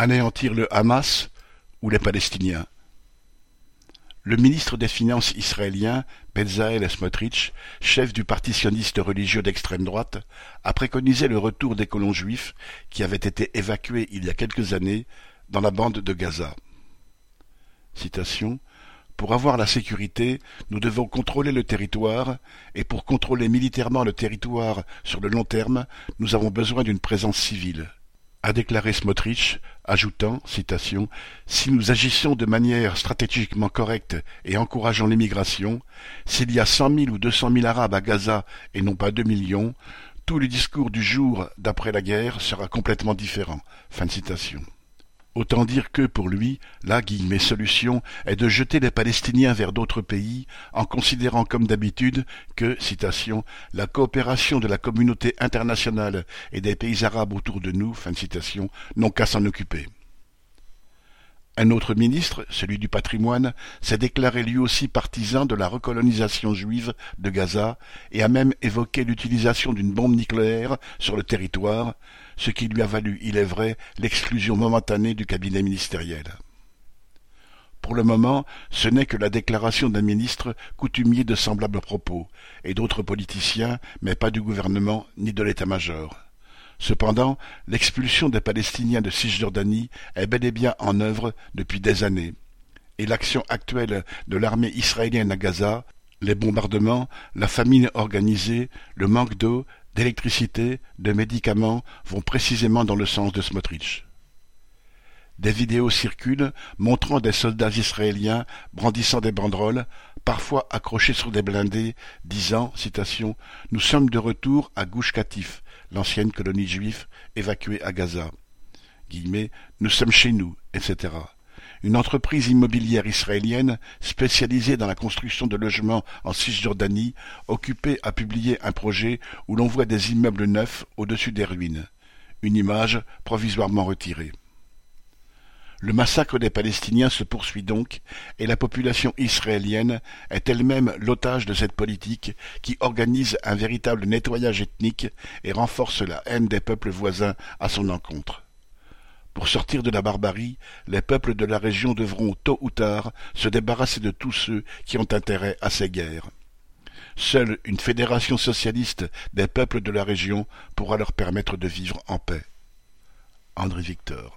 Anéantir le Hamas ou les Palestiniens Le ministre des Finances israélien, Bezalel Smotrich, chef du parti sioniste religieux d'extrême droite, a préconisé le retour des colons juifs qui avaient été évacués il y a quelques années dans la bande de Gaza. Pour avoir la sécurité, nous devons contrôler le territoire, et pour contrôler militairement le territoire sur le long terme, nous avons besoin d'une présence civile a déclaré Smotrich, ajoutant, citation, Si nous agissons de manière stratégiquement correcte et encourageant l'immigration, s'il y a cent mille ou deux cent mille Arabes à Gaza et non pas deux millions, tout le discours du jour d'après la guerre sera complètement différent. Fin citation. Autant dire que, pour lui, la guillemets solution est de jeter les Palestiniens vers d'autres pays, en considérant comme d'habitude que, citation, la coopération de la communauté internationale et des pays arabes autour de nous, fin de citation, n'ont qu'à s'en occuper. Un autre ministre, celui du patrimoine, s'est déclaré lui aussi partisan de la recolonisation juive de Gaza et a même évoqué l'utilisation d'une bombe nucléaire sur le territoire, ce qui lui a valu, il est vrai, l'exclusion momentanée du cabinet ministériel. Pour le moment, ce n'est que la déclaration d'un ministre coutumier de semblables propos, et d'autres politiciens, mais pas du gouvernement ni de l'état-major. Cependant, l'expulsion des Palestiniens de Cisjordanie est bel et bien en œuvre depuis des années, et l'action actuelle de l'armée israélienne à Gaza, les bombardements, la famine organisée, le manque d'eau d'électricité, de médicaments vont précisément dans le sens de Smotrich. Des vidéos circulent montrant des soldats israéliens brandissant des banderoles, parfois accrochés sur des blindés, disant, Nous sommes de retour à Gush Katif, l'ancienne colonie juive évacuée à Gaza. Nous sommes chez nous, etc une entreprise immobilière israélienne spécialisée dans la construction de logements en Cisjordanie, occupée à publier un projet où l'on voit des immeubles neufs au-dessus des ruines. Une image provisoirement retirée. Le massacre des Palestiniens se poursuit donc, et la population israélienne est elle-même l'otage de cette politique qui organise un véritable nettoyage ethnique et renforce la haine des peuples voisins à son encontre. Pour sortir de la barbarie, les peuples de la région devront tôt ou tard se débarrasser de tous ceux qui ont intérêt à ces guerres. Seule une fédération socialiste des peuples de la région pourra leur permettre de vivre en paix. André Victor